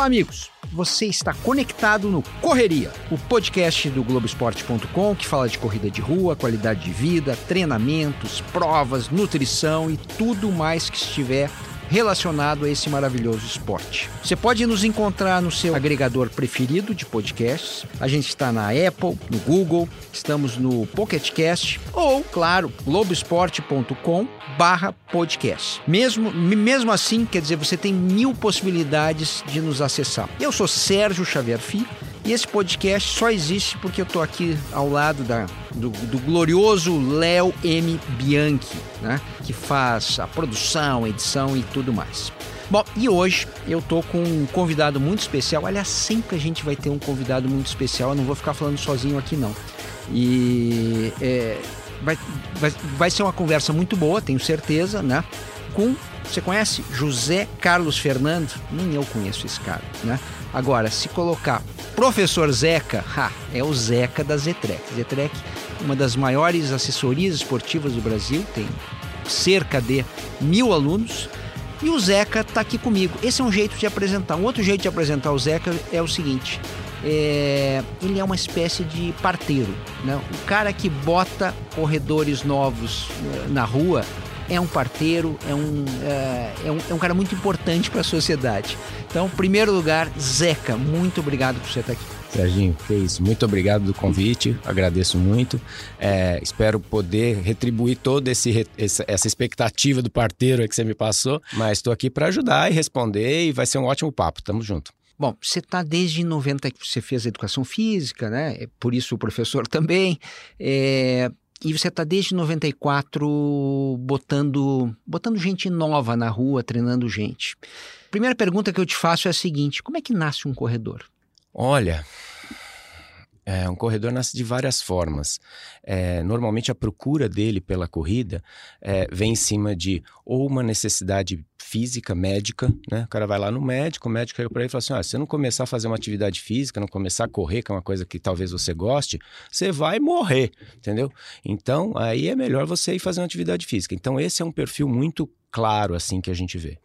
Olá, amigos. Você está conectado no Correria, o podcast do Globoesporte.com que fala de corrida de rua, qualidade de vida, treinamentos, provas, nutrição e tudo mais que estiver relacionado a esse maravilhoso esporte. Você pode nos encontrar no seu agregador preferido de podcasts. A gente está na Apple, no Google, estamos no Pocket Cast ou, claro, globoesporte.com barra podcast. Mesmo, mesmo assim, quer dizer, você tem mil possibilidades de nos acessar. Eu sou Sérgio Xavier Filho e esse podcast só existe porque eu estou aqui ao lado da, do, do glorioso Léo M. Bianchi, né? que faz a produção, edição e tudo mais. Bom, e hoje eu tô com um convidado muito especial. Aliás, sempre a gente vai ter um convidado muito especial. Eu não vou ficar falando sozinho aqui, não. E é, vai, vai, vai ser uma conversa muito boa, tenho certeza, né? Com, você conhece José Carlos Fernando? Nem eu conheço esse cara, né? Agora, se colocar Professor Zeca, ha, é o Zeca da Zetrec. Zetrec, uma das maiores assessorias esportivas do Brasil, tem cerca de mil alunos. E o Zeca está aqui comigo. Esse é um jeito de apresentar. Um outro jeito de apresentar o Zeca é o seguinte: é, ele é uma espécie de parteiro. Né? O cara que bota corredores novos eh, na rua é um parteiro, é um, é, é um, é um cara muito importante para a sociedade. Então, em primeiro lugar, Zeca, muito obrigado por você estar aqui. Serginho, que isso. Muito obrigado do convite, agradeço muito. É, espero poder retribuir toda esse, essa expectativa do parteiro que você me passou, mas estou aqui para ajudar e responder e vai ser um ótimo papo. Tamo junto. Bom, você está desde 90 que você fez educação física, né? É por isso o professor também. É, e você está desde 94 botando, botando gente nova na rua, treinando gente. Primeira pergunta que eu te faço é a seguinte: como é que nasce um corredor? Olha, é, um corredor nasce de várias formas. É, normalmente a procura dele pela corrida é, vem em cima de ou uma necessidade física, médica, né? O cara vai lá no médico, o médico chega para ele e fala assim: ah, se você não começar a fazer uma atividade física, não começar a correr, que é uma coisa que talvez você goste, você vai morrer, entendeu? Então, aí é melhor você ir fazer uma atividade física. Então, esse é um perfil muito claro assim que a gente vê.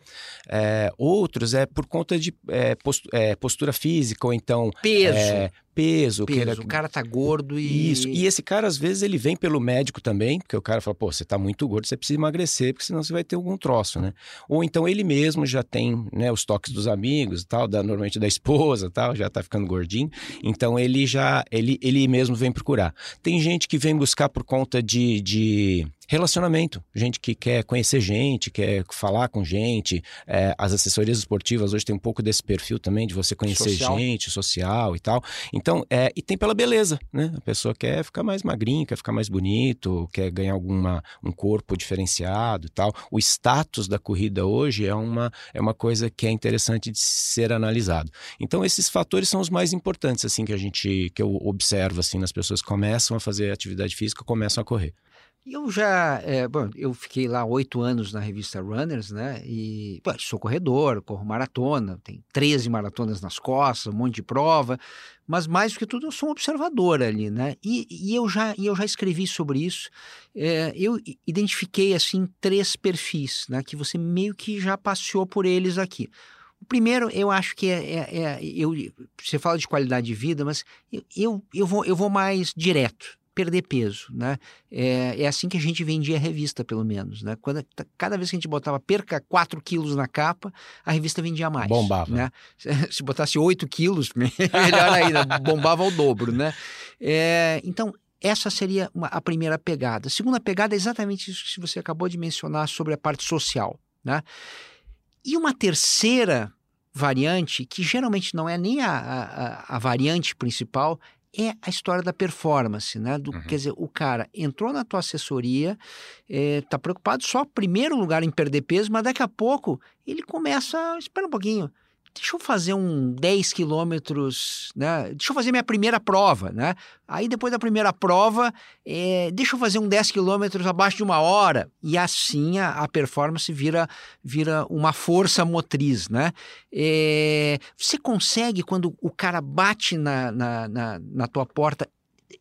É, outros é por conta de é, é postura física ou então peso, é, peso, peso. O cara tá gordo e isso. E esse cara às vezes ele vem pelo médico também, porque o cara fala, pô, você tá muito gordo, você precisa emagrecer, porque senão você vai ter algum troço, né? Ou então ele mesmo já tem, né, os toques dos amigos, e tal, da normalmente da esposa, tal, já tá ficando gordinho. Então ele já ele ele mesmo vem procurar. Tem gente que vem buscar por conta de, de relacionamento, gente que quer conhecer gente, quer falar com gente. É, as assessorias esportivas hoje tem um pouco desse perfil também de você conhecer social. gente, social e tal. Então, é, e tem pela beleza, né? A pessoa quer ficar mais magrinho, quer ficar mais bonito, quer ganhar alguma um corpo diferenciado e tal. O status da corrida hoje é uma é uma coisa que é interessante de ser analisado. Então, esses fatores são os mais importantes assim que a gente que eu observo assim nas pessoas que começam a fazer atividade física, começam a correr. Eu já, é, bom, eu fiquei lá oito anos na revista Runners, né? E sou corredor, corro maratona, tem 13 maratonas nas costas, um monte de prova, mas mais do que tudo eu sou um observador ali, né? E, e eu, já, e eu já escrevi sobre isso. É, eu identifiquei assim três perfis, né? Que você meio que já passeou por eles aqui. O primeiro, eu acho que é, é, é eu, você fala de qualidade de vida, mas eu, eu, vou, eu vou mais direto perder peso, né? É, é, assim que a gente vendia a revista, pelo menos, né? Quando, cada vez que a gente botava perca 4 quilos na capa, a revista vendia mais. Bombava. Né? Se botasse 8 quilos, melhor ainda, bombava ao dobro, né? É, então, essa seria uma, a primeira pegada. A segunda pegada é exatamente isso que você acabou de mencionar sobre a parte social, né? E uma terceira variante, que geralmente não é nem a, a, a variante principal, é a história da performance, né? Do, uhum. Quer dizer, o cara entrou na tua assessoria, está eh, preocupado só, primeiro lugar, em perder peso, mas daqui a pouco ele começa, espera um pouquinho, deixa eu fazer um 10 quilômetros, né? Deixa eu fazer minha primeira prova, né? Aí depois da primeira prova, é, deixa eu fazer um 10 quilômetros abaixo de uma hora. E assim a, a, performance vira, vira uma força motriz, né? É, você consegue, quando o cara bate na, na, na, na tua porta,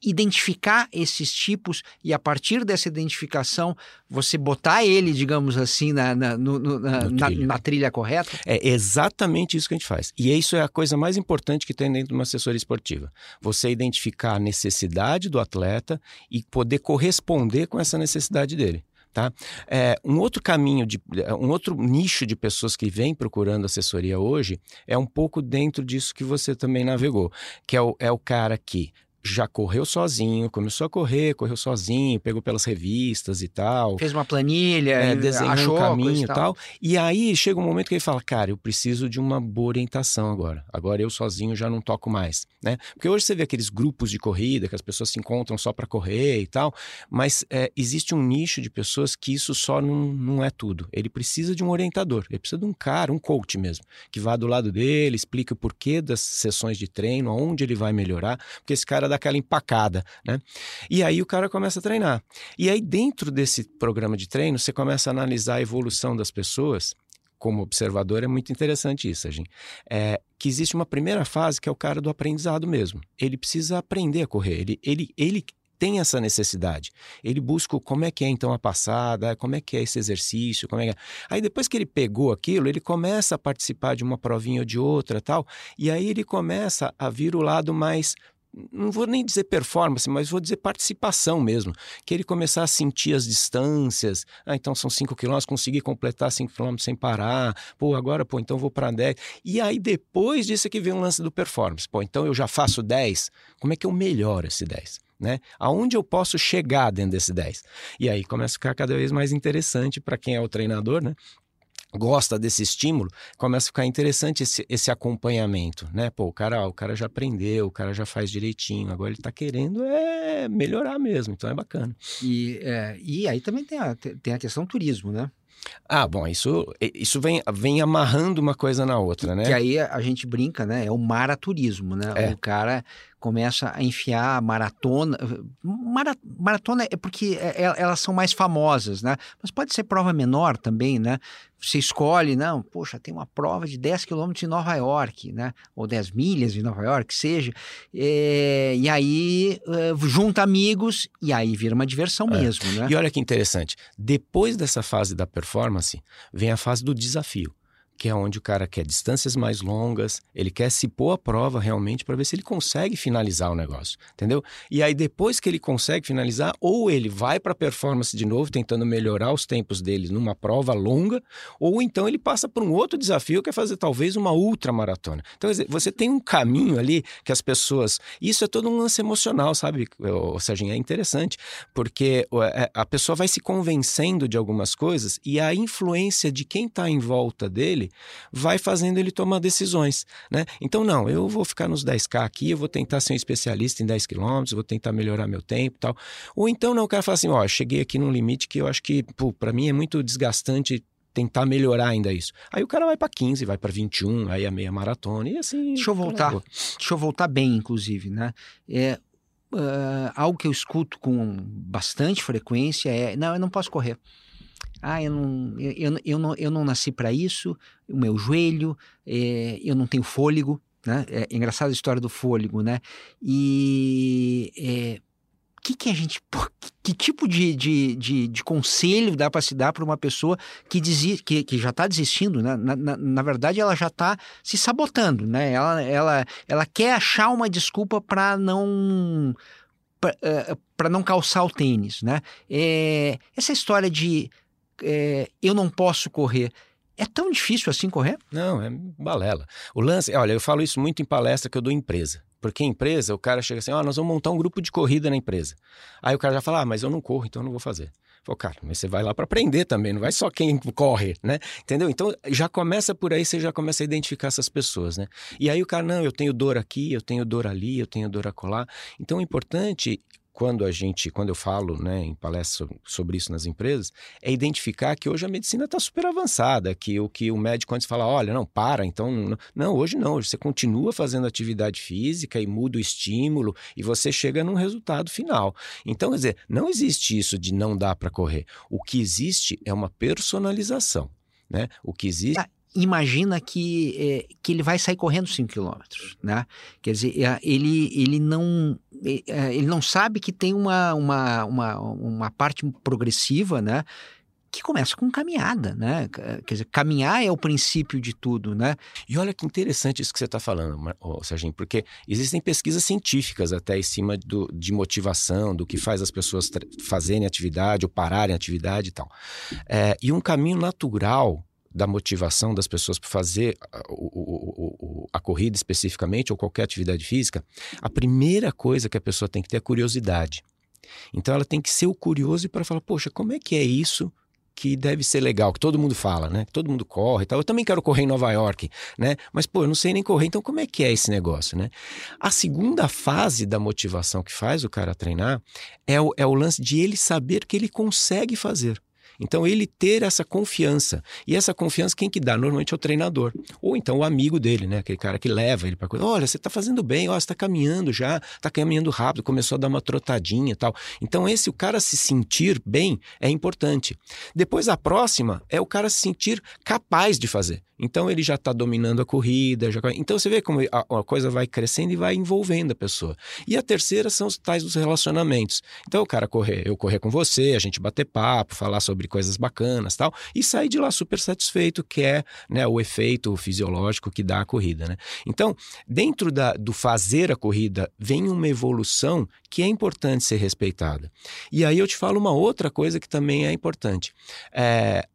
identificar esses tipos e a partir dessa identificação você botar ele, digamos assim, na, na, no, na, na, trilha. trilha. correta? É exatamente isso que a gente faz. E isso é a coisa mais importante que tem dentro de uma assessoria esportiva. Você identificar a necessidade do atleta e poder corresponder com essa necessidade dele. Tá? É, um outro caminho, de, um outro nicho de pessoas que vem procurando assessoria hoje é um pouco dentro disso que você também navegou, que é o, é o cara que já correu sozinho, começou a correr, correu sozinho, pegou pelas revistas e tal. Fez uma planilha, é, desenhou achou um caminho e tal. tal. E aí chega um momento que ele fala, cara, eu preciso de uma boa orientação agora. Agora eu sozinho já não toco mais, né? Porque hoje você vê aqueles grupos de corrida que as pessoas se encontram só para correr e tal, mas é, existe um nicho de pessoas que isso só não, não é tudo. Ele precisa de um orientador, ele precisa de um cara, um coach mesmo, que vá do lado dele, explique o porquê das sessões de treino, aonde ele vai melhorar, porque esse cara daquela empacada, né? E aí o cara começa a treinar. E aí dentro desse programa de treino, você começa a analisar a evolução das pessoas como observador, é muito interessante isso, gente. É, que existe uma primeira fase que é o cara do aprendizado mesmo. Ele precisa aprender a correr. Ele, ele, ele tem essa necessidade. Ele busca como é que é então a passada, como é que é esse exercício, como é que é. Aí depois que ele pegou aquilo, ele começa a participar de uma provinha ou de outra, tal, e aí ele começa a vir o lado mais não vou nem dizer performance, mas vou dizer participação mesmo. Que ele começar a sentir as distâncias. Ah, então são 5 quilômetros, consegui completar 5 quilômetros sem parar. Pô, agora, pô, então vou para 10. E aí depois disso é que vem o lance do performance. Pô, então eu já faço 10. Como é que eu melhoro esse 10? Né? Aonde eu posso chegar dentro desse 10? E aí começa a ficar cada vez mais interessante para quem é o treinador, né? Gosta desse estímulo, começa a ficar interessante esse, esse acompanhamento, né? Pô, o cara, o cara já aprendeu, o cara já faz direitinho, agora ele está querendo é melhorar mesmo, então é bacana. E, é, e aí também tem a, tem a questão do turismo, né? Ah, bom, isso, isso vem, vem amarrando uma coisa na outra, né? Que aí a gente brinca, né? É o maraturismo, né? É. O cara começa a enfiar maratona. Mara, maratona é porque é, é, elas são mais famosas, né? Mas pode ser prova menor também, né? Você escolhe, não, poxa, tem uma prova de 10 quilômetros em Nova York, né? Ou 10 milhas de Nova York, seja. É, e aí é, junta amigos e aí vira uma diversão é. mesmo, né? E olha que interessante, depois dessa fase da performance, vem a fase do desafio que é onde o cara quer distâncias mais longas, ele quer se pôr à prova realmente para ver se ele consegue finalizar o negócio, entendeu? E aí depois que ele consegue finalizar, ou ele vai para a performance de novo, tentando melhorar os tempos dele numa prova longa, ou então ele passa por um outro desafio que é fazer talvez uma ultramaratona. Então você tem um caminho ali que as pessoas, isso é todo um lance emocional, sabe? Ou seja, é interessante, porque é, a pessoa vai se convencendo de algumas coisas e a influência de quem está em volta dele dele vai fazendo ele tomar decisões, né? Então, não, eu vou ficar nos 10K aqui, eu vou tentar ser um especialista em 10 quilômetros, vou tentar melhorar meu tempo e tal. Ou então, não, o cara fala assim, ó, cheguei aqui num limite que eu acho que, para mim é muito desgastante tentar melhorar ainda isso. Aí o cara vai para 15, vai para 21, aí a meia maratona e assim. Deixa eu voltar. Deixa eu voltar bem, inclusive, né? É, uh, algo que eu escuto com bastante frequência é: não, eu não posso correr ah, eu não, eu, eu não, eu não nasci para isso, o meu joelho, é, eu não tenho fôlego, né? É, é engraçada a história do fôlego, né? E é, que, que a gente. Que tipo de, de, de, de conselho dá para se dar para uma pessoa que, desi, que, que já está desistindo? Né? Na, na, na, verdade, ela já está se sabotando, né? Ela, ela, ela quer achar uma desculpa para não. para não calçar o tênis, né? É, essa história de é, eu não posso correr. É tão difícil assim correr? Não, é balela. O lance, olha, eu falo isso muito em palestra que eu dou em empresa. Porque em empresa, o cara chega assim, ó, oh, nós vamos montar um grupo de corrida na empresa. Aí o cara já fala, ah, mas eu não corro, então eu não vou fazer. Falei, cara, mas você vai lá para aprender também, não vai só quem corre, né? Entendeu? Então já começa por aí, você já começa a identificar essas pessoas, né? E aí o cara, não, eu tenho dor aqui, eu tenho dor ali, eu tenho dor acolá. Então o importante quando a gente, quando eu falo né, em palestra sobre isso nas empresas, é identificar que hoje a medicina está super avançada, que o que o médico antes fala, olha, não, para, então. Não, hoje não, hoje você continua fazendo atividade física e muda o estímulo e você chega num resultado final. Então, quer dizer, não existe isso de não dá para correr. O que existe é uma personalização. Né? O que existe. Ah, imagina que, é, que ele vai sair correndo 5 quilômetros, né? Quer dizer, é, ele, ele, não, é, ele não sabe que tem uma, uma, uma, uma parte progressiva, né? que começa com caminhada, né? Quer dizer, caminhar é o princípio de tudo, né? E olha que interessante isso que você está falando, Serginho, porque existem pesquisas científicas até em cima do, de motivação, do que faz as pessoas fazerem atividade ou pararem atividade e tal. É, e um caminho natural da motivação das pessoas para fazer a, o, a corrida especificamente ou qualquer atividade física, a primeira coisa que a pessoa tem que ter é curiosidade. Então ela tem que ser o curioso para falar, poxa, como é que é isso que deve ser legal, que todo mundo fala, né? Que todo mundo corre e tal. Eu também quero correr em Nova York, né? Mas, pô, eu não sei nem correr, então como é que é esse negócio, né? A segunda fase da motivação que faz o cara treinar é o, é o lance de ele saber que ele consegue fazer. Então, ele ter essa confiança. E essa confiança, quem que dá? Normalmente é o treinador. Ou então o amigo dele, né? Aquele cara que leva ele para coisa. Olha, você está fazendo bem, você está caminhando já, está caminhando rápido, começou a dar uma trotadinha e tal. Então, esse, o cara se sentir bem é importante. Depois, a próxima é o cara se sentir capaz de fazer. Então ele já está dominando a corrida. Já... Então você vê como a, a, coisa vai crescendo e vai envolvendo a pessoa. E a terceira são os tais dos relacionamentos. Então o cara correr, eu correr com você, a gente bater papo, falar sobre coisas bacanas tal, e sair de lá super satisfeito, que é né, o efeito fisiológico que dá a corrida. Né? Então, dentro da, do fazer a corrida, vem uma evolução que é importante ser respeitada. E aí eu te falo uma outra coisa que também é importante. É,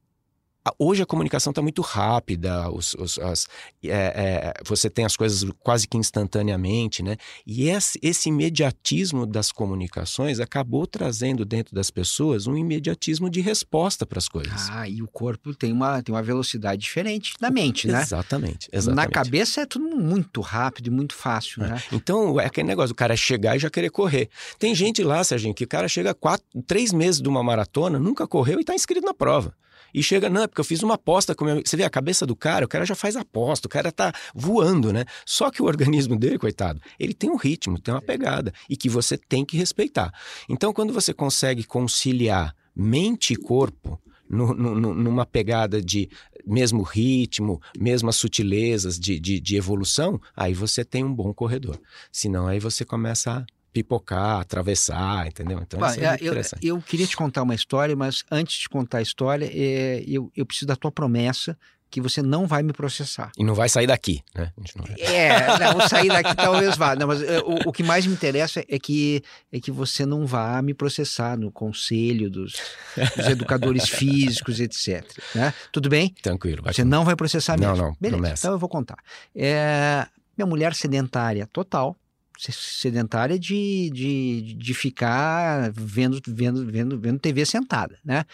Hoje a comunicação está muito rápida, os, os, as, é, é, você tem as coisas quase que instantaneamente, né? E esse, esse, imediatismo das comunicações acabou trazendo dentro das pessoas um imediatismo de resposta para as coisas. Ah, e o corpo tem uma, tem uma velocidade diferente da mente, né? Exatamente, exatamente. Na cabeça é tudo muito rápido e muito fácil, é. né? Então é aquele negócio, o cara chegar e já querer correr. Tem gente lá, Serginho, que o cara chega quatro, três meses de uma maratona, nunca correu e está inscrito na prova. E chega, não, é porque eu fiz uma aposta com meu Você vê a cabeça do cara, o cara já faz aposta, o cara tá voando, né? Só que o organismo dele, coitado, ele tem um ritmo, tem uma pegada e que você tem que respeitar. Então, quando você consegue conciliar mente e corpo, no, no, numa pegada de mesmo ritmo, mesmas sutilezas de, de, de, evolução, aí você tem um bom corredor. Senão, aí você começa a pipocar, atravessar, entendeu? Então, Bah, é eu, eu, queria te contar uma história, mas antes de contar a história, é, eu, eu preciso da tua promessa que você não vai me processar. E não vai sair daqui, né? Vai... É, não, sair daqui talvez vá. Não, mas é, o, o, que mais me interessa é que, é que você não vá me processar no conselho dos, dos educadores físicos, etc. Né? Tudo bem? Tranquilo. Você não vai processar mesmo. Não, não, Beleza, promessa. então eu vou contar. É, minha mulher sedentária total, sedentária de, de, de ficar vendo, vendo, vendo, vendo TV sentada, né?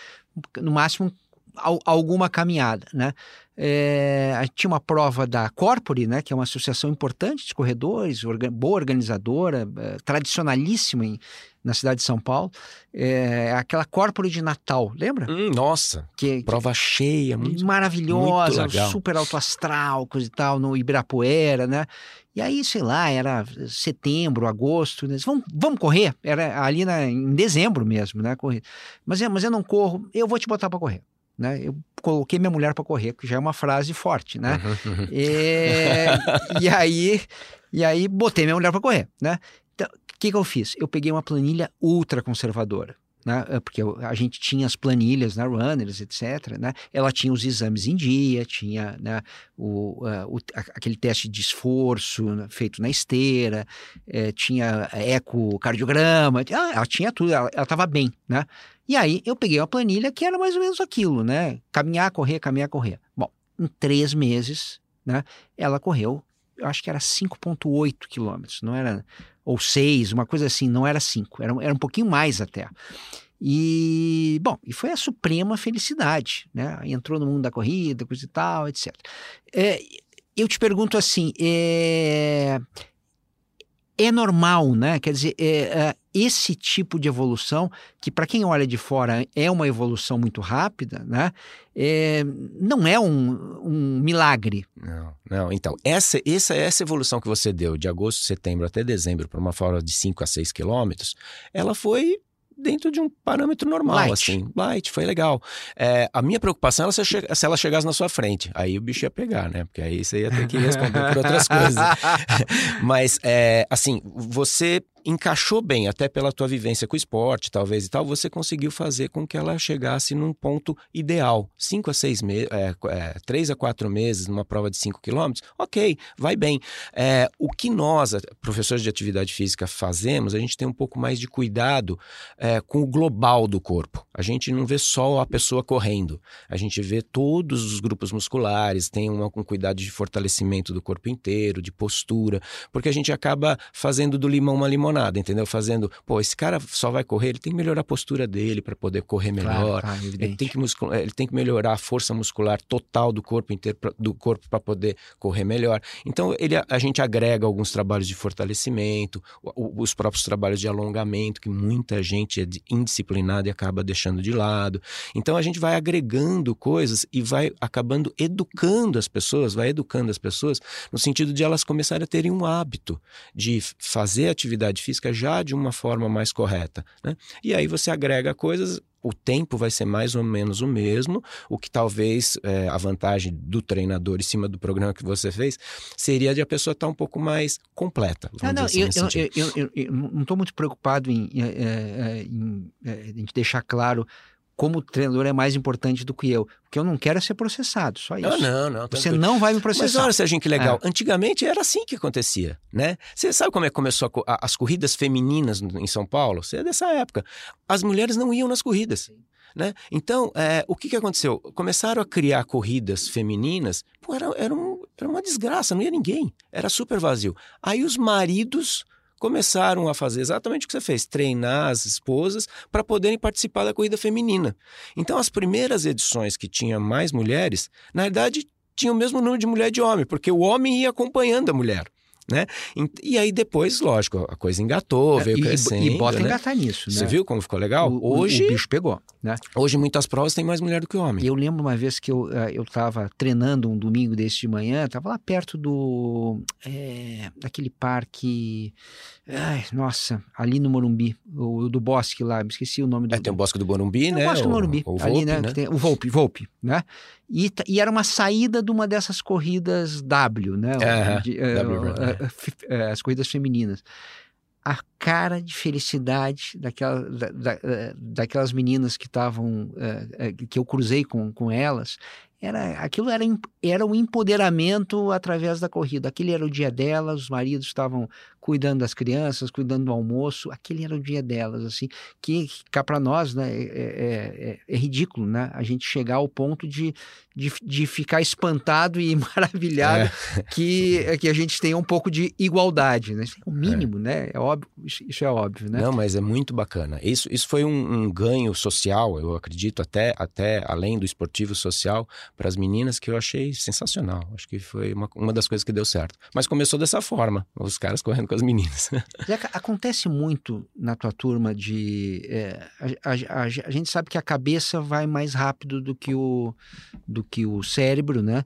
No máximo alguma caminhada, né? É, tinha uma prova da Corpore, né, que é uma associação importante de corredores, orga, boa organizadora, é, tradicionalíssima em, na cidade de São Paulo, é, aquela Corpore de Natal, lembra? Hum, nossa, que, prova que, cheia, muito maravilhosa, muito super alto astral, coisa e tal, no Ibirapuera, né? E aí, sei lá, era setembro, agosto, né? vamos, vamos correr? Era ali na, em dezembro mesmo, né? Correr. Mas, mas eu não corro, eu vou te botar para correr né? Eu coloquei minha mulher para correr, que já é uma frase forte, né? Uhum, uhum. E, e, aí, e aí botei minha mulher para correr, né? Então, o que, que eu fiz? Eu peguei uma planilha ultra conservadora. Né? É, porque a gente tinha as planilhas na Runners, etc. Né? Ela tinha os exames em dia, tinha né, o, uh, o, aquele teste de esforço feito na esteira, eh, tinha ecocardiograma, ah, ela tinha tudo, ela estava bem, né? E aí eu peguei uma planilha que era mais ou menos aquilo, né? Caminhar, correr, caminhar, correr. Bom, em três meses, né? Ela correu, eu acho que era 5,8 quilômetros, não era, ou 6, uma coisa assim, não era 5, era, era um pouquinho mais até. E, bom, e foi a suprema felicidade, né? Entrou no mundo da corrida, coisa e tal, etc. É, eu te pergunto assim, é, é normal, né? Quer dizer, é, é, esse tipo de evolução, que para quem olha de fora é uma evolução muito rápida, né? É, não é um, um, milagre. Não, não. Então, essa, essa, essa evolução que você deu de agosto, setembro até dezembro para uma fora de 5 a 6 quilômetros, ela foi dentro de um parâmetro normal, Light. assim. Light, foi legal. É, a minha preocupação era se, se ela chegasse na sua frente. Aí o bicho ia pegar, né? Porque aí você ia ter que responder por outras coisas. Mas, é, assim, você encaixou bem, até pela tua vivência com o esporte, talvez e tal, você conseguiu fazer com que ela chegasse num ponto ideal. Cinco a seis meses, é, é, três a quatro meses numa prova de cinco quilômetros, ok, vai bem. É, o que nós, professores de atividade física, fazemos, a gente tem um pouco mais de cuidado é, com o global do corpo. A gente não vê só a pessoa correndo, a gente vê todos os grupos musculares, tem uma, um cuidado de fortalecimento do corpo inteiro, de postura, porque a gente acaba fazendo do limão uma limonada, entendeu? Fazendo, pô, esse cara só vai correr, ele tem que melhorar a postura dele para poder correr melhor. Claro, claro, Ele tem, que muscul- ele tem que melhorar a força muscular total do corpo inteiro, pra- do corpo para poder correr melhor. Então, ele, a gente agrega alguns trabalhos de fortalecimento, o- os próprios trabalhos de alongamento, que muita gente é indisciplinada e acaba deixando de lado. Então, a gente vai agregando coisas e vai acabando educando as pessoas, vai educando as pessoas no sentido de elas começarem a terem um hábito de fazer atividade física já de uma forma mais correta. Né? E aí você agrega coisas o tempo vai ser mais ou menos o mesmo, o que talvez é, a vantagem do treinador em cima do programa que você fez seria de a pessoa estar um pouco mais completa. Ah, não, assim, eu, eu, eu, eu- não estou muito preocupado em, em, é, é, em, é, a gente deixar claro como o treinador é mais importante do que eu. Porque eu não quero é ser processado, só isso. Não, não, não. Você tranquilo. não vai me Mas processar. olha, Serginho, que legal. Antigamente era assim que acontecia, né? Você sabe como é que começou a a- as corridas femininas em São Paulo? Você é dessa época. As mulheres não iam nas corridas. Né? Então, é, o que, que aconteceu? Começaram a criar corridas femininas, pô, era, era, um- era uma desgraça, não ia ninguém, era super vazio. Aí os maridos começaram a fazer exatamente o que você fez, treinar as esposas para poderem participar da corrida feminina. Então, as primeiras edições que tinha mais mulheres, na verdade, tinha o mesmo número de mulher de homem, porque o homem ia acompanhando a mulher. Né? E, aí depois, lógico, a coisa engatou, veio É, e, crescendo. e bota né? engatar nisso, né? Você viu como ficou legal? O, hoje, o bicho pegou, né? hoje, muitas provas tem mais mulher do que homem. Eu lembro uma vez que eu eh, eu estava treinando um domingo desse de manhã, estava lá perto do eh, daquele parque, ai, nossa, ali no Morumbi, o do Bosque lá, me esqueci o nome do. É, tem o Bosque do Morumbi, É o né? Bosque do Morumbi, o, ali, Volpe, né? que tem- o Volpe, Volpe, né? E, e era uma saída de uma dessas corridas W, né? Aham, De, eh, W, verdade. eh, eh, fi- eh, as corridas femininas. A cara de felicidade daquela, da- da- daquelas meninas que estavam, que eu cruzei com, com elas, era, aquilo era, era o empoderamento através da corrida. Aquele era o dia delas, os maridos estavam cuidando das crianças, cuidando do almoço, aquele era o dia delas, assim, que cá para nós, né, é, é- é- é ridículo, né, a gente chegar ao ponto de, de, de ficar espantado e maravilhado que, que a gente tenha um pouco de igualdade, né, isso é o mínimo, né, é óbvio, isso, isso é óbvio, né. Não, mas é muito bacana. Isso, isso foi um, um ganho social, eu acredito, até, até além do esportivo social, para as meninas, que eu achei sensacional. Acho que foi uma, uma das coisas que deu certo. Mas começou dessa forma, os caras correndo com as meninas. Zeca, acontece muito na tua turma de. é, a, a- a- a gente sabe que a cabeça vai mais rápido do que o, do que o cérebro, né?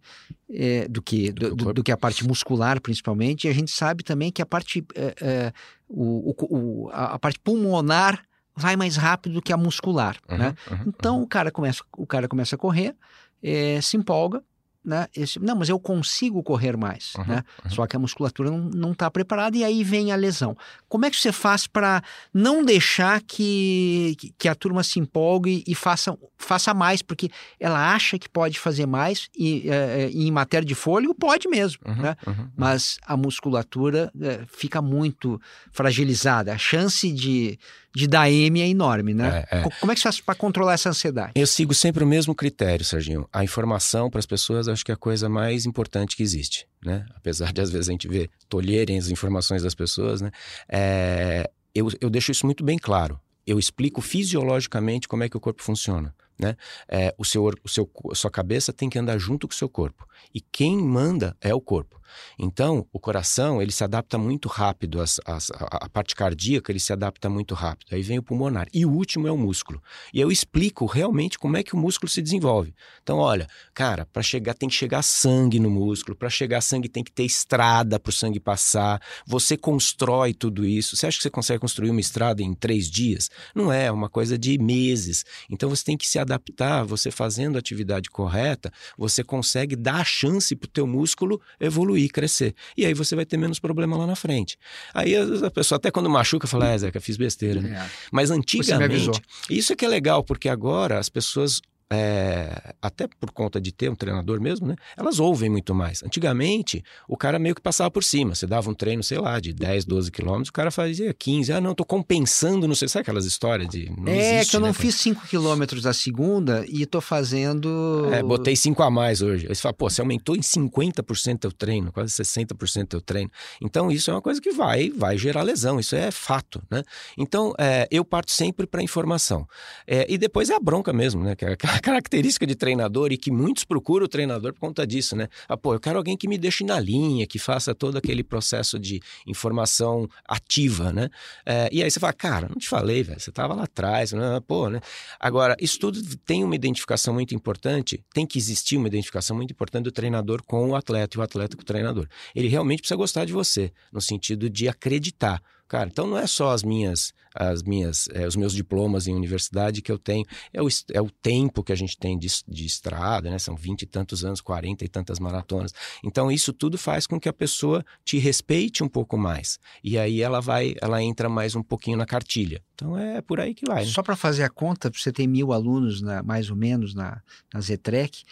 É, do, que, Do do, do- que a parte muscular, principalmente. E a gente sabe também que a parte, é, é, o, o- a, parte pulmonar vai mais rápido do que a muscular, né? Uhum, uhum, Então o cara começa, o cara começa a correr, é, se empolga, né? Esse- não, mas eu consigo correr mais, Uhum, né? uhum. Só que a musculatura não está preparada e aí vem a lesão. Como é que você faz para não deixar que, que- a turma se empolgue e faça, faça mais? Porque ela acha que pode fazer mais e é, é, em matéria de fôlego pode mesmo, Uhum, né? Mas a musculatura é, fica muito fragilizada. A chance de, de dar M é enorme, né? É, é. Co- Como é que você faz para controlar essa ansiedade? Eu sigo sempre o mesmo critério, Serginho. A informação para as pessoas acho que é a coisa mais importante que existe, né? Apesar de às vezes a gente ver tolherem as informações das pessoas, né? É, eu, eu deixo isso muito bem claro. Eu explico fisiologicamente como é que o corpo funciona, né? É, o seu, o seu, a sua cabeça tem que andar junto com o seu corpo. E quem manda é o corpo. Então, o coração, ele se adapta muito rápido, a parte cardíaca, ele se adapta muito rápido. Aí vem o pulmonar. E o último é o músculo. E eu explico realmente como é que o músculo se desenvolve. Então, olha, cara, para chegar tem que chegar sangue no músculo, para chegar sangue tem que ter estrada para o sangue passar. Você constrói tudo isso. Você acha que você consegue construir uma estrada em três dias? Não é, é uma coisa de meses. Então você tem que se adaptar. Você fazendo a atividade correta, você consegue dar a chance para o teu músculo evoluir, crescer. E aí você vai ter menos problema lá na frente. Aí a pessoa até quando machuca fala, é, Zeca, fiz besteira. Né? É. Mas antigamente, isso é que é legal, porque agora as pessoas é, até por conta de ter um treinador mesmo, né? Elas ouvem muito mais. Antigamente, o cara meio que passava por cima. Você dava um treino, sei lá, de 10, 12 quilômetros, o cara fazia 15. Ah, não, tô compensando, não sei. Sabe aquelas histórias de. É, existe, que eu não né, fiz 5 quilômetros a segunda e tô fazendo. É, botei 5 a mais hoje. Aí você fala, pô, você aumentou em 50% o treino, quase 60% o treino. Então, isso é uma coisa que vai, vai gerar lesão, isso é fato, né? Então, é, eu parto sempre para informação. É, e depois é a bronca mesmo, né? Que é característica de treinador e que muitos procuram o treinador por conta disso, né? Ah, pô, eu quero alguém que me deixe na linha, que faça todo aquele processo de informação ativa, né? É, e aí você fala, cara, não te falei, velho, você estava lá atrás, né? pô, né? Agora, isso tudo tem uma identificação muito importante, tem que existir uma identificação muito importante do treinador com o atleta e o atleta com o treinador. Ele realmente precisa gostar de você, no sentido de acreditar. Cara, então não é só as minhas, as minhas, é, os meus diplomas em universidade que eu tenho, é o, é o tempo que a gente tem de, de estrada, né? São vinte e tantos anos, quarenta e tantas maratonas. Então isso tudo faz com que a pessoa te respeite um pouco mais. E aí ela vai, ela entra mais um pouquinho na cartilha. Então é por aí que vai. Né? Só para fazer a conta, você tem mil alunos, na, mais ou menos, na, na Zetrec.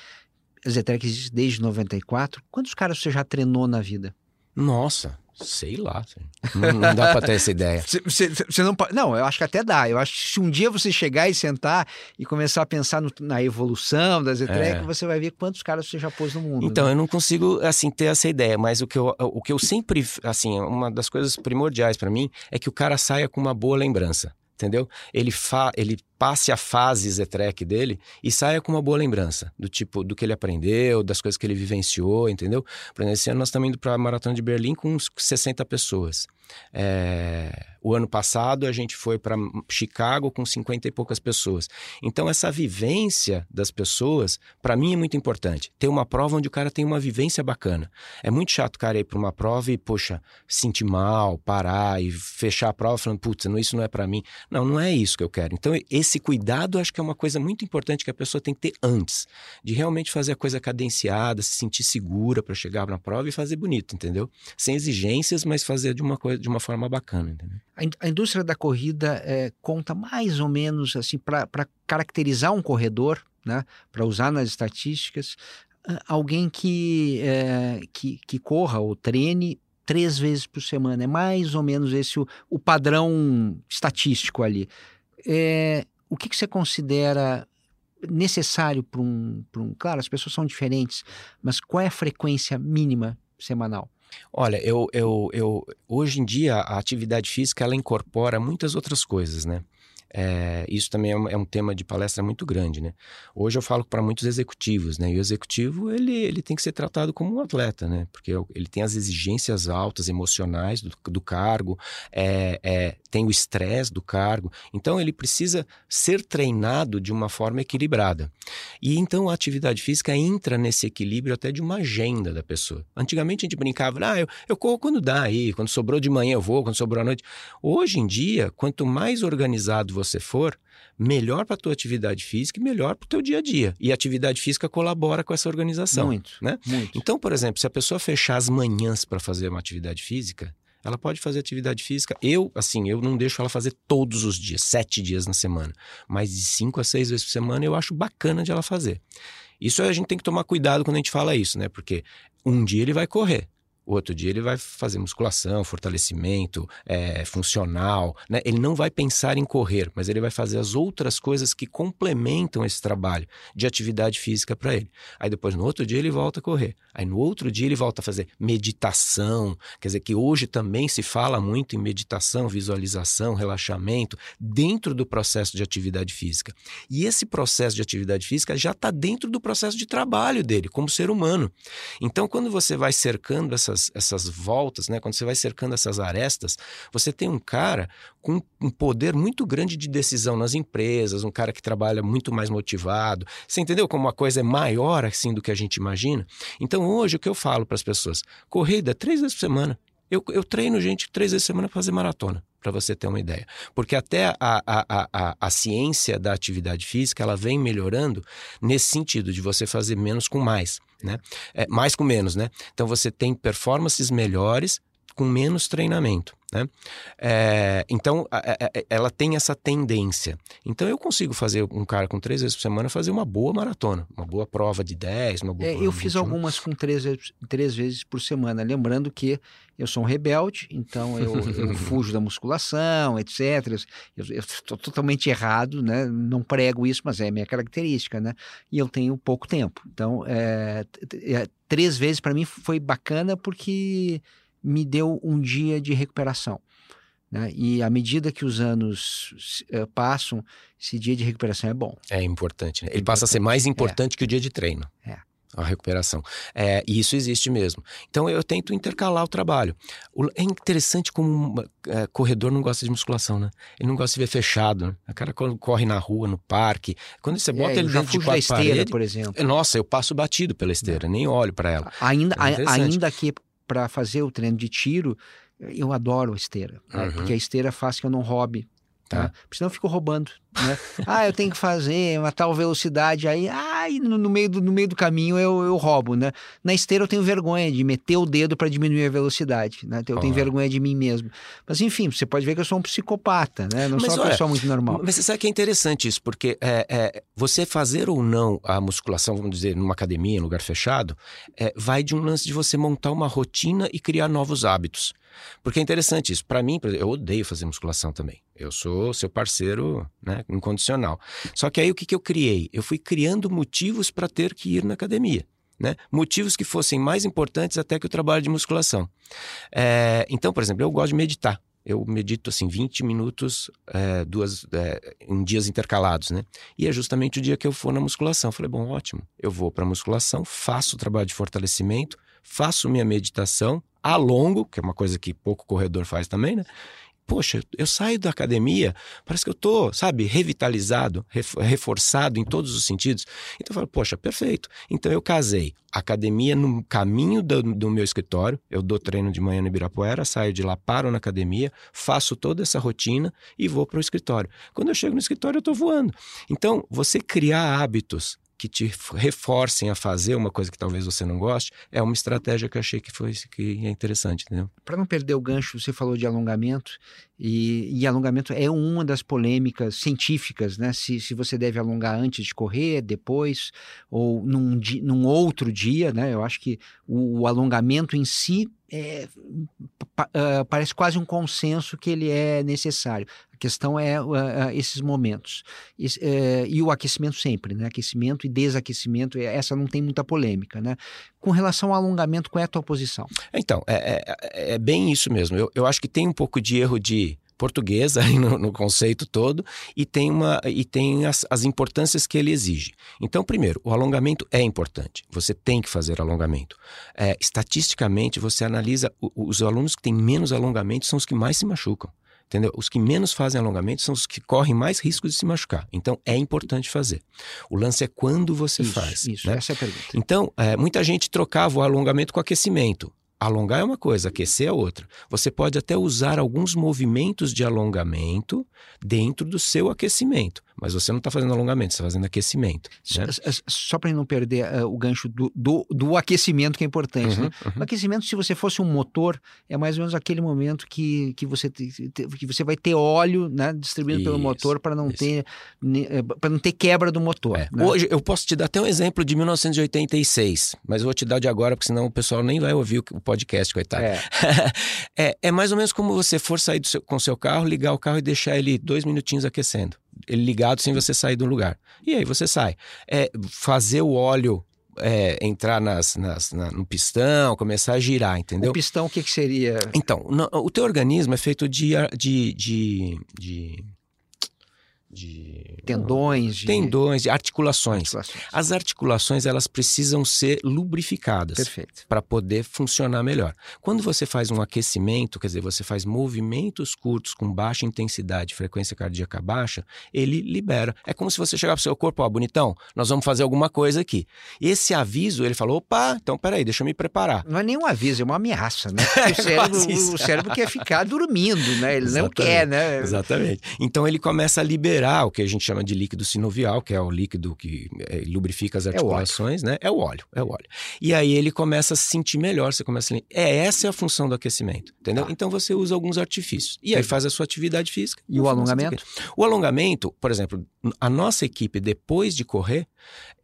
A Zetrec existe desde 94. Quantos caras você já treinou na vida? Nossa, Sei lá. Não, não dá para ter essa ideia. Você, você não, não, eu acho que até dá. Eu acho que se um dia você chegar e sentar e começar a pensar no, na evolução das Zetrec, é. você vai ver quantos caras você já pôs no mundo. Então, né? eu não consigo, assim, ter essa ideia. Mas o que eu, o que eu sempre, assim, uma das coisas primordiais para mim é que o cara saia com uma boa lembrança entendeu? Ele, fa ele passe a fase Zetrek dele e saia com uma boa lembrança do tipo do que ele aprendeu, das coisas que ele vivenciou, entendeu? Por exemplo, esse ano nós estamos indo para a Maratona de Berlim com uns 60 pessoas. É... O ano passado a gente foi para Chicago com 50 e poucas pessoas. Então essa vivência das pessoas, para mim é muito importante. Ter uma prova onde o cara tem uma vivência bacana. É muito chato o cara ir para uma prova e, poxa, sentir mal, parar e fechar a prova falando, putz, isso não é para mim. Não, não é isso que eu quero. Então esse cuidado acho que é uma coisa muito importante que a pessoa tem que ter antes, de realmente fazer a coisa cadenciada, se sentir segura para chegar na prova e fazer bonito, entendeu? Sem exigências, mas fazer de uma coisa de uma forma bacana, entendeu? A, indústria da corrida é, conta mais ou menos assim para caracterizar um corredor, né? Para usar nas estatísticas, alguém que, é, que, que corra ou treine três vezes por semana. É mais ou menos esse o, o padrão estatístico ali. É, o que, que você considera necessário para um, um. Claro, as pessoas são diferentes, mas qual é a frequência mínima semanal? Olha, eu, eu, eu, hoje em dia a atividade física ela incorpora muitas outras coisas, né? É, isso também é um, é um, tema de palestra muito grande, né? Hoje eu falo para muitos executivos, né? E o executivo, ele, ele tem que ser tratado como um atleta, né? Porque ele tem as exigências altas emocionais do, do cargo, é, é, tem o estresse do cargo. Então, ele precisa ser treinado de uma forma equilibrada. E então a atividade física entra nesse equilíbrio até de uma agenda da pessoa. Antigamente a gente brincava, ah, eu, eu corro quando dá aí, quando sobrou de manhã eu vou, quando sobrou à noite. Hoje em dia, quanto mais organizado você for, melhor para a tua atividade física e melhor para o teu dia a dia. E a atividade física colabora com essa organização. Muito, né? muito. Então, por exemplo, se a pessoa fechar as manhãs para fazer uma atividade física, ela pode fazer atividade física. Eu, assim, eu não deixo ela fazer todos os dias, sete dias na semana. Mas de cinco a seis vezes por semana eu acho bacana de ela fazer. Isso a gente tem que tomar cuidado quando a gente fala isso, né? Porque um dia ele vai correr, O outro dia ele vai fazer musculação, fortalecimento, é, funcional. Né? Ele não vai pensar em correr, mas ele vai fazer as outras coisas que complementam esse trabalho de atividade física para ele. Aí depois, no outro dia, ele volta a correr. Aí no outro dia, ele volta a fazer meditação. Quer dizer, que hoje também se fala muito em meditação, visualização, relaxamento, dentro do processo de atividade física. E esse processo de atividade física já está dentro do processo de trabalho dele, como ser humano. Então, quando você vai cercando essas essas, essas voltas, né? quando você vai cercando essas arestas, você tem um cara com um poder muito grande de decisão nas empresas, um cara que trabalha muito mais motivado. Você entendeu como a coisa é maior assim do que a gente imagina? Então, hoje, o que eu falo para as pessoas? Corrida três vezes por semana. Eu, eu treino gente três vezes por semana para fazer maratona, para você ter uma ideia. Porque até a, a, a, a, ciência da atividade física ela vem melhorando nesse sentido de você fazer menos com mais. Né? É, mais com menos, né? Então você tem performances melhores com menos treinamento. Né? É, então, a, a, ela tem essa tendência. Então, eu consigo fazer um cara com três vezes por semana fazer uma boa maratona, uma boa prova de 10, uma boa é, Eu fiz algumas com três, três vezes por semana. Lembrando que eu sou um rebelde, então eu, eu fujo da musculação, etc. Eu estou totalmente errado, né? não prego isso, mas é minha característica. Né? E eu tenho pouco tempo. Então, é, é, três vezes para mim foi bacana porque me deu um dia de recuperação. Né? E à medida que os anos uh, passam, esse dia de recuperação é bom. É importante. Né? Ele passa a ser mais importante é. que o dia de treino. É. A recuperação. É, e isso existe mesmo. Então eu tento intercalar o trabalho. O, é interessante como um é, corredor não gosta de musculação, né? Ele não gosta de ver fechado. Né? O cara quando corre na rua, no parque. Quando você bota é, ele dentro de quatro esteira, paredes, por exemplo. É, nossa, eu passo batido pela esteira, nem olho para ela. Ainda, é ainda que para fazer o treino de tiro, eu adoro a esteira, uhum. porque a esteira faz que eu não roube Tá. Né? Porque senão eu fico roubando, né? ah, eu tenho que fazer uma tal velocidade, aí ai, no, no, meio do, no meio do caminho eu, eu roubo, né? Na esteira eu tenho vergonha de meter o dedo para diminuir a velocidade, né? Eu tenho vergonha de mim mesmo. Mas enfim, você pode ver que eu sou um psicopata, né? Não mas, sou uma olha, pessoa muito normal. Mas você sabe que é interessante isso, porque é, é, você fazer ou não a musculação, vamos dizer, numa academia, em lugar fechado, é, vai de um lance de você montar uma rotina e criar novos hábitos. Porque é interessante isso. Para mim, eu odeio fazer musculação também. Eu sou seu parceiro né, incondicional. Só que aí o que, que eu criei? Eu fui criando motivos para ter que ir na academia. Né? Motivos que fossem mais importantes até que o trabalho de musculação. É, então, por exemplo, eu gosto de meditar. Eu medito assim 20 minutos é, duas, é, em dias intercalados, né? E é justamente o dia que eu for na musculação. Eu falei, bom, ótimo. Eu vou para a musculação, faço o trabalho de fortalecimento, faço minha meditação, alongo, que é uma coisa que pouco corredor faz também, né? Poxa, eu saio da academia, parece que eu tô, sabe, revitalizado, reforçado em todos os sentidos. Então eu falo, poxa, perfeito. Então eu casei academia no caminho do, do, meu escritório. Eu dou treino de manhã no Ibirapuera, saio de lá, paro na academia, faço toda essa rotina e vou para o escritório. Quando eu chego no escritório, eu estou voando. Então, você criar hábitos que te reforcem a fazer uma coisa que talvez você não goste, é uma estratégia que eu achei que foi que é interessante? Para não perder o gancho, você falou de alongamento e, e, alongamento é uma das polêmicas científicas, né? Se, se você deve alongar antes de correr, depois ou num, num outro dia, né? Eu acho que o, o alongamento em si é, uh, parece quase um consenso que ele é necessário. A questão é uh, uh, esses momentos. Esse, e o aquecimento sempre, né? Aquecimento e desaquecimento, essa não tem muita polêmica, né? Com relação ao alongamento, qual é a tua posição? Então, é, é, é bem isso mesmo. Eu, eu acho que tem um pouco de erro de portuguesa no, no, conceito todo e tem, uma, e tem as, as importâncias que ele exige. Então, primeiro, o alongamento é importante. Você tem que fazer alongamento. É, estatisticamente, você analisa os alunos que têm menos alongamento são os que mais se machucam. Entendeu? Os que menos fazem alongamento são os que correm mais risco de se machucar. Então, é importante fazer. O lance é quando você isso, faz. Isso, né? essa é a pergunta. Então, é, muita gente trocava o alongamento com aquecimento. Alongar é uma coisa, aquecer é outra. Você pode até usar alguns movimentos de alongamento dentro do seu aquecimento, mas você não está fazendo alongamento, você está fazendo aquecimento. Né? Só para não perder uh, o gancho do, do, do, aquecimento que é importante. Uhum, né? uhum. O aquecimento, se você fosse um motor, é mais ou menos aquele momento que, que, você, que você vai ter óleo né, distribuindo isso, pelo motor para não, ter, eh, não ter quebra do motor. É. Né? Hoje, eu posso te dar até um exemplo de 1986, mas eu vou te dar de agora, porque senão o pessoal nem vai ouvir o podcast, coitado. É. é, é mais ou menos como você for sair seu, com seu carro, ligar o carro e deixar ele dois minutinhos aquecendo. Ele ligado sem você sair do lugar. E aí você sai. É, fazer o óleo é, entrar nas, nas na, no pistão, começar a girar, entendeu? O pistão, o que, que seria? Então, no, o teu organismo é feito de, de, de, de de tendões, de... tendões, de articulações. articulações. As articulações elas precisam ser lubrificadas para poder funcionar melhor. Quando você faz um aquecimento, quer dizer, você faz movimentos curtos com baixa intensidade, frequência cardíaca baixa, ele libera. É como se você chegar para o seu corpo, ó, bonitão, nós vamos fazer alguma coisa aqui. Esse aviso, ele falou, opa, então peraí, deixa eu me preparar. Não é nem um aviso, é uma ameaça, né? o, cérebro, o cérebro quer ficar dormindo, né? Ele Exatamente. não quer, né? Exatamente. Então ele começa a liberar o que a gente chama de líquido sinovial, que é o líquido que é, lubrifica as articulações, é né? É o óleo, é o óleo. E aí ele começa a se sentir melhor, você começa a... É, essa é a função do aquecimento, entendeu? Ah. Então você usa alguns artifícios. E aí faz a sua atividade física. E o alongamento? O alongamento, por exemplo, a nossa equipe, depois de correr,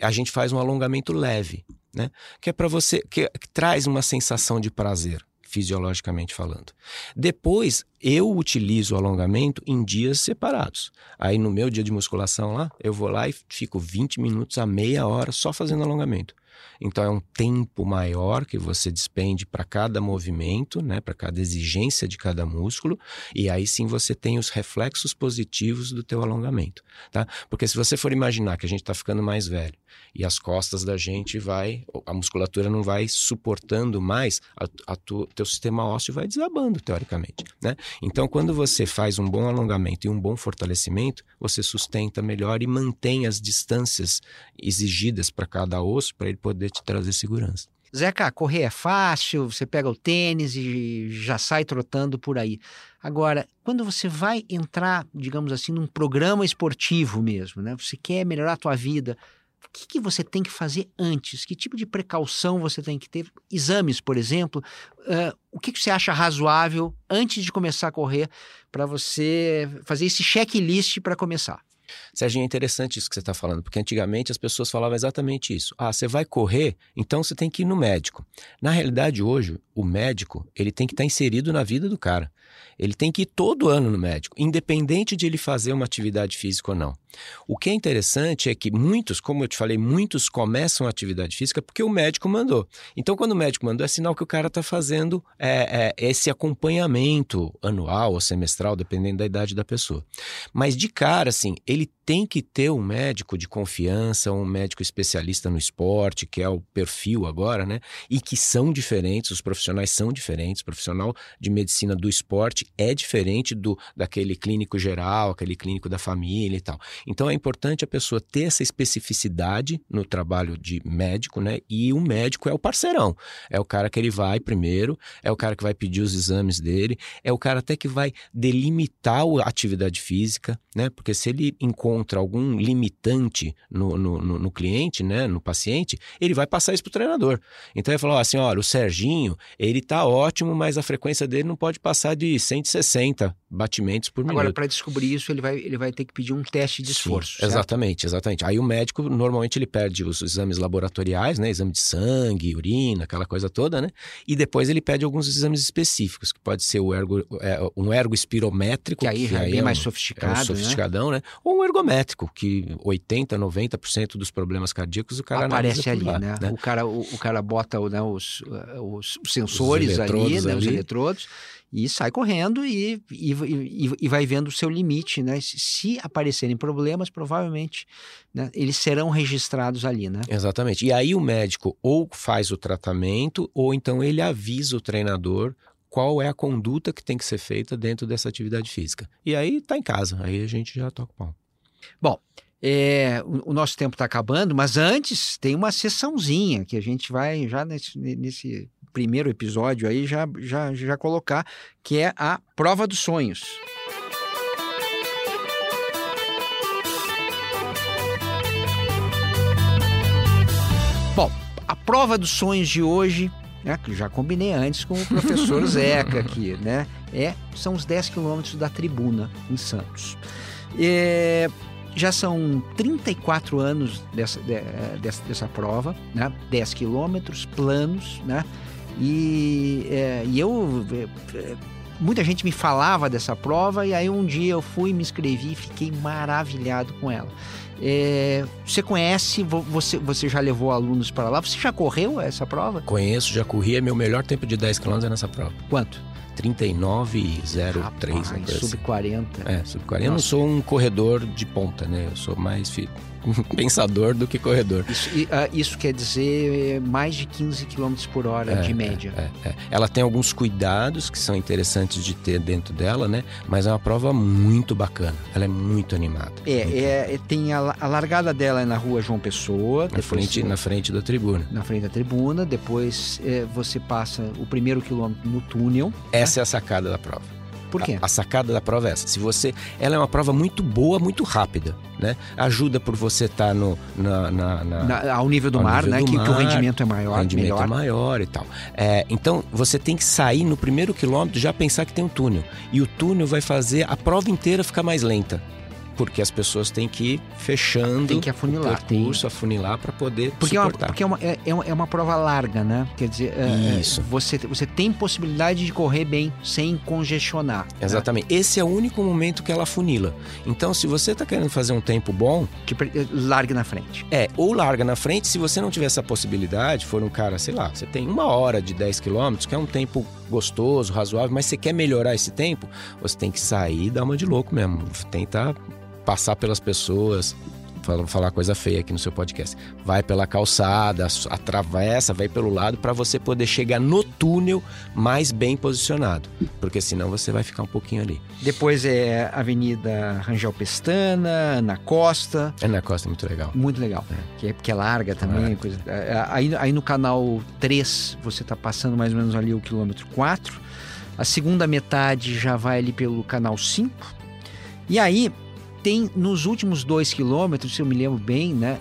a gente faz um alongamento leve, né? Que é para você, que, que traz uma sensação de prazer fisiologicamente falando. Depois, eu utilizo o alongamento em dias separados. Aí, no meu dia de musculação lá, eu vou lá e fico 20 minutos a meia hora só fazendo alongamento. Então é um tempo maior que você despende para cada movimento, né, para cada exigência de cada músculo, e aí sim você tem os reflexos positivos do teu alongamento, tá? Porque se você for imaginar que a gente está ficando mais velho e as costas da gente vai, a musculatura não vai suportando mais, a, a tu, teu sistema ósseo vai desabando teoricamente, né? Então quando você faz um bom alongamento e um bom fortalecimento, você sustenta melhor e mantém as distâncias exigidas para cada osso para ele poder te trazer segurança. Zeca, correr é fácil, você pega o tênis e já sai trotando por aí. Agora, quando você vai entrar, digamos assim, num programa esportivo mesmo, né? Você quer melhorar a tua vida, o que, que, você tem que fazer antes? Que tipo de precaução você tem que ter? Exames, por exemplo. Uh, o que, que, você acha razoável antes de começar a correr para você fazer esse checklist para começar? Serginho, é interessante isso que você está falando, porque antigamente as pessoas falavam exatamente isso. Ah, você vai correr, então você tem que ir no médico. Na realidade, hoje, o médico ele tem que estar tá inserido na vida do cara. Ele tem que ir todo ano no médico, independente de ele fazer uma atividade física ou não. O que é interessante é que muitos, como eu te falei, muitos começam a atividade física porque o médico mandou. Então, quando o médico mandou, é sinal que o cara está fazendo é, é, esse acompanhamento anual ou semestral, dependendo da idade da pessoa. Mas de cara, assim, ele tem que ter um médico de confiança, um médico especialista no esporte, que é o perfil agora, né? E que são diferentes, os profissionais são diferentes. O profissional de medicina do esporte é diferente do daquele clínico geral, aquele clínico da família e tal. Então é importante a pessoa ter essa especificidade no trabalho de médico, né? E o médico é o parceirão. É o cara que ele vai primeiro, é o cara que vai pedir os exames dele, é o cara até que vai delimitar a atividade física, né? Porque se ele encontra algum limitante no, no, no, no cliente, né? No paciente, ele vai passar isso pro treinador. Então ele falou assim: olha, o Serginho, ele tá ótimo, mas a frequência dele não pode passar de 160 batimentos por minuto. Agora, para descobrir isso, ele vai, ele vai ter que pedir um teste de esforço. Sim, exatamente, exatamente. Aí o médico, normalmente, ele pede os exames laboratoriais, né? Exame de sangue, urina, aquela coisa toda, né? E depois ele pede alguns exames específicos, que pode ser o ergo, é, um ergo espirométrico. Que aí, que aí é bem é mais sofisticado. É um sofisticadão, né? né? Ou um ergométrico, que 80%, 90% dos problemas cardíacos o cara Aparece ali, lá, né? né? O, cara, o, o cara bota né, os, os, os sensores os ali, né? Ali. Os eletrodos e sai correndo e, e, e, e, vai vendo o seu limite, né? Se aparecerem problemas, provavelmente né, eles serão registrados ali, né? Exatamente. E aí o médico ou faz o tratamento ou então ele avisa o treinador qual é a conduta que tem que ser feita dentro dessa atividade física. E aí tá em casa, aí a gente já toca o pau. Bom, é, o, o, nosso tempo está acabando, mas antes tem uma sessãozinha que a gente vai já nesse, nesse primeiro episódio aí já, já, já colocar, que é a prova dos sonhos. Bom, a prova dos sonhos de hoje, né, que já combinei antes com o professor Zeca aqui, né? É, são os 10 quilômetros da tribuna em Santos. É, já são 34 anos dessa, dessa, dessa prova, né? 10 quilômetros, planos, né? E, é, e eu. É, muita gente me falava dessa prova, e aí um dia eu fui, me inscrevi e fiquei maravilhado com ela. É, você conhece, você, você já levou alunos para lá? Você já correu essa prova? Conheço, já corri. É meu melhor tempo de 10 km é nessa prova. Quanto? 39,03. Sub 40. É, sub 40. Eu não sou um corredor de ponta, né? Eu sou mais pensador do que corredor. Isso, uh, isso quer dizer mais de 15 km por hora é, de média. É, é, Ela tem alguns cuidados que são interessantes de ter dentro dela, né? Mas é uma prova muito bacana. Ela é muito animada. É, muito é, é tem a, a, largada dela é na rua João Pessoa. Na frente, na frente da tribuna. Na frente da tribuna. Depois é, você passa o primeiro quilômetro no túnel. Essa é a sacada da prova. Por quê? A, a, sacada da prova é essa. Se você, ela é uma prova muito boa, muito rápida, né? Ajuda por você estar tá no na, na, na, ao nível do ao mar, nível né? Do que, mar, que, o rendimento é maior, o rendimento melhor. é maior e tal. É, então você tem que sair no primeiro quilômetro já pensar que tem um túnel e o túnel vai fazer a prova inteira ficar mais lenta porque as pessoas têm que ir fechando tem que afunilar, o percurso, tem... afunilar para poder porque suportar. É uma, porque é uma, é, é, é uma prova larga, né? Quer dizer, é, é, Isso. você, você tem possibilidade de correr bem sem congestionar. Né? Exatamente. Né? Esse é o único momento que ela afunila. Então, se você está querendo fazer um tempo bom... Que largue na frente. É, ou larga na frente. Se você não tiver essa possibilidade, for um cara, sei lá, você tem uma hora de 10 quilômetros, que é um tempo gostoso, razoável, mas você quer melhorar esse tempo, você tem que sair e dar uma de louco mesmo. Tentar passar pelas pessoas, falar coisa feia aqui no seu podcast. Vai pela calçada, atravessa, vai pelo lado para você poder chegar no túnel mais bem posicionado, porque senão você vai ficar um pouquinho ali. Depois é Avenida Rangel Pestana, Ana Costa. Ana Costa é muito legal. Muito legal. É. Que, é, que é larga também. É. Coisa, é, aí, aí no canal 3 você está passando mais ou menos ali o quilômetro 4. A segunda metade já vai ali pelo canal 5. E aí tem nos últimos dois quilômetros, se eu me lembro bem, né?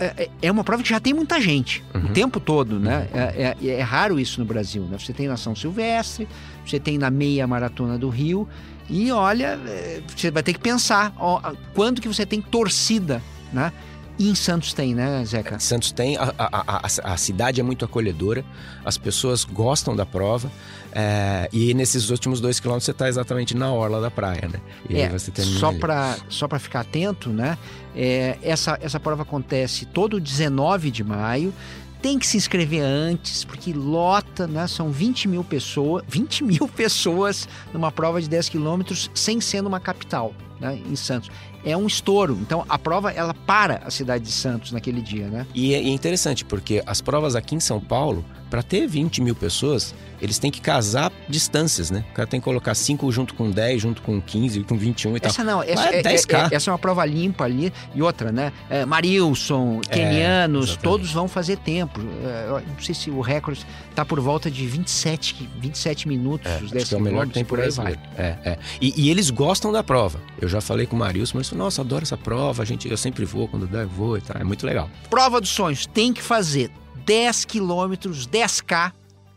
É, é uma prova que já tem muita gente uhum. o tempo todo, né? Uhum. É, é, é, raro isso no Brasil, né? Você tem na São Silvestre, você tem na meia maratona do Rio e olha, é, você vai ter que pensar ó, quando que você tem torcida, né? E em Santos tem, né, Zeca? Santos tem, a, a, a, a cidade é muito acolhedora, as pessoas gostam da prova. É, e nesses últimos dois quilômetros você está exatamente na orla da praia, né? E é, só para só para ficar atento, né? É, essa, essa prova acontece todo 19 de maio. Tem que se inscrever antes, porque lota, né? São 20 mil pessoas, 20 mil pessoas numa prova de 10 quilômetros sem ser numa capital, né? Em Santos é um estouro. Então a prova ela para a cidade de Santos naquele dia, né? E é, interessante porque as provas aqui em São Paulo, para ter 20 mil pessoas, eles têm que casar distâncias, né? O cara tem que colocar 5 junto com 10, junto com 15, com 21 e essa tal. Não, essa é, é, 10K. É, essa é uma prova limpa ali. E outra, né? É, Marilson, é, kenianos, todos vão fazer tempo. É, não sei se o recorde está por volta de 27, 27 minutos. É, os 10 que é o melhor tempo por aí vai. É, é. E, e, eles gostam da prova. Eu já falei com o Marilson, mas nossa, adoro essa prova. Gente, eu sempre vou, quando der, vou e tal. É muito legal. Prova dos sonhos. Tem que fazer 10 quilômetros, 10K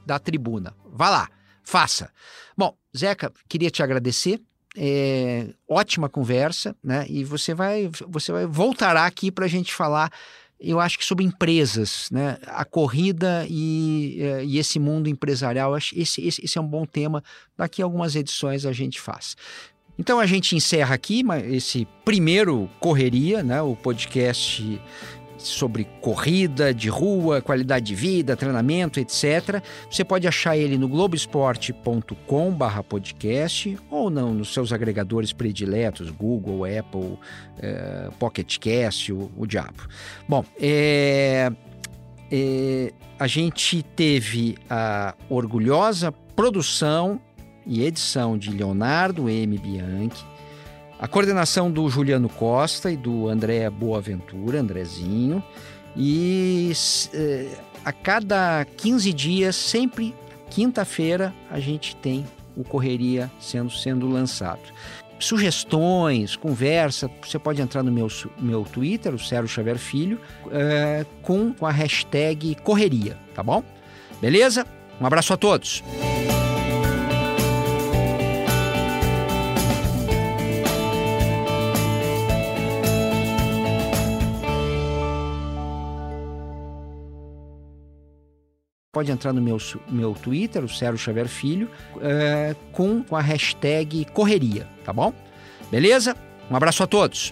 da tribuna. Vá lá, faça. Bom, Zeca, queria te agradecer. É, ótima conversa, né? E você vai, você vai voltará aqui para a gente falar. Eu acho que sobre empresas, né? A corrida e, é, e esse mundo empresarial, esse, esse, esse é um bom tema. Daqui a algumas edições a gente faz. Então a gente encerra aqui esse primeiro Correria, né? O podcast sobre corrida de rua, qualidade de vida, treinamento, etc. Você pode achar ele no globesport.com/podcast ou não nos seus agregadores prediletos, Google, Apple, é, Pocket Cast, o, o diabo. Bom, é, é, a gente teve a orgulhosa produção e edição de Leonardo M. Bianchi a coordenação do Juliano Costa e do André Boaventura, Andrezinho. E eh, a cada 15 dias, sempre quinta-feira, a gente tem o Correria sendo, sendo lançado. Sugestões, conversa, você pode entrar no meu, meu Twitter, o Sérgio Xavier Filho, eh, com, com a hashtag Correria, tá bom? Beleza? Um abraço a todos! Pode entrar no meu, meu Twitter, o Sérgio Xavier Filho, é, com, com a hashtag correria, tá bom? Beleza? Um abraço a todos.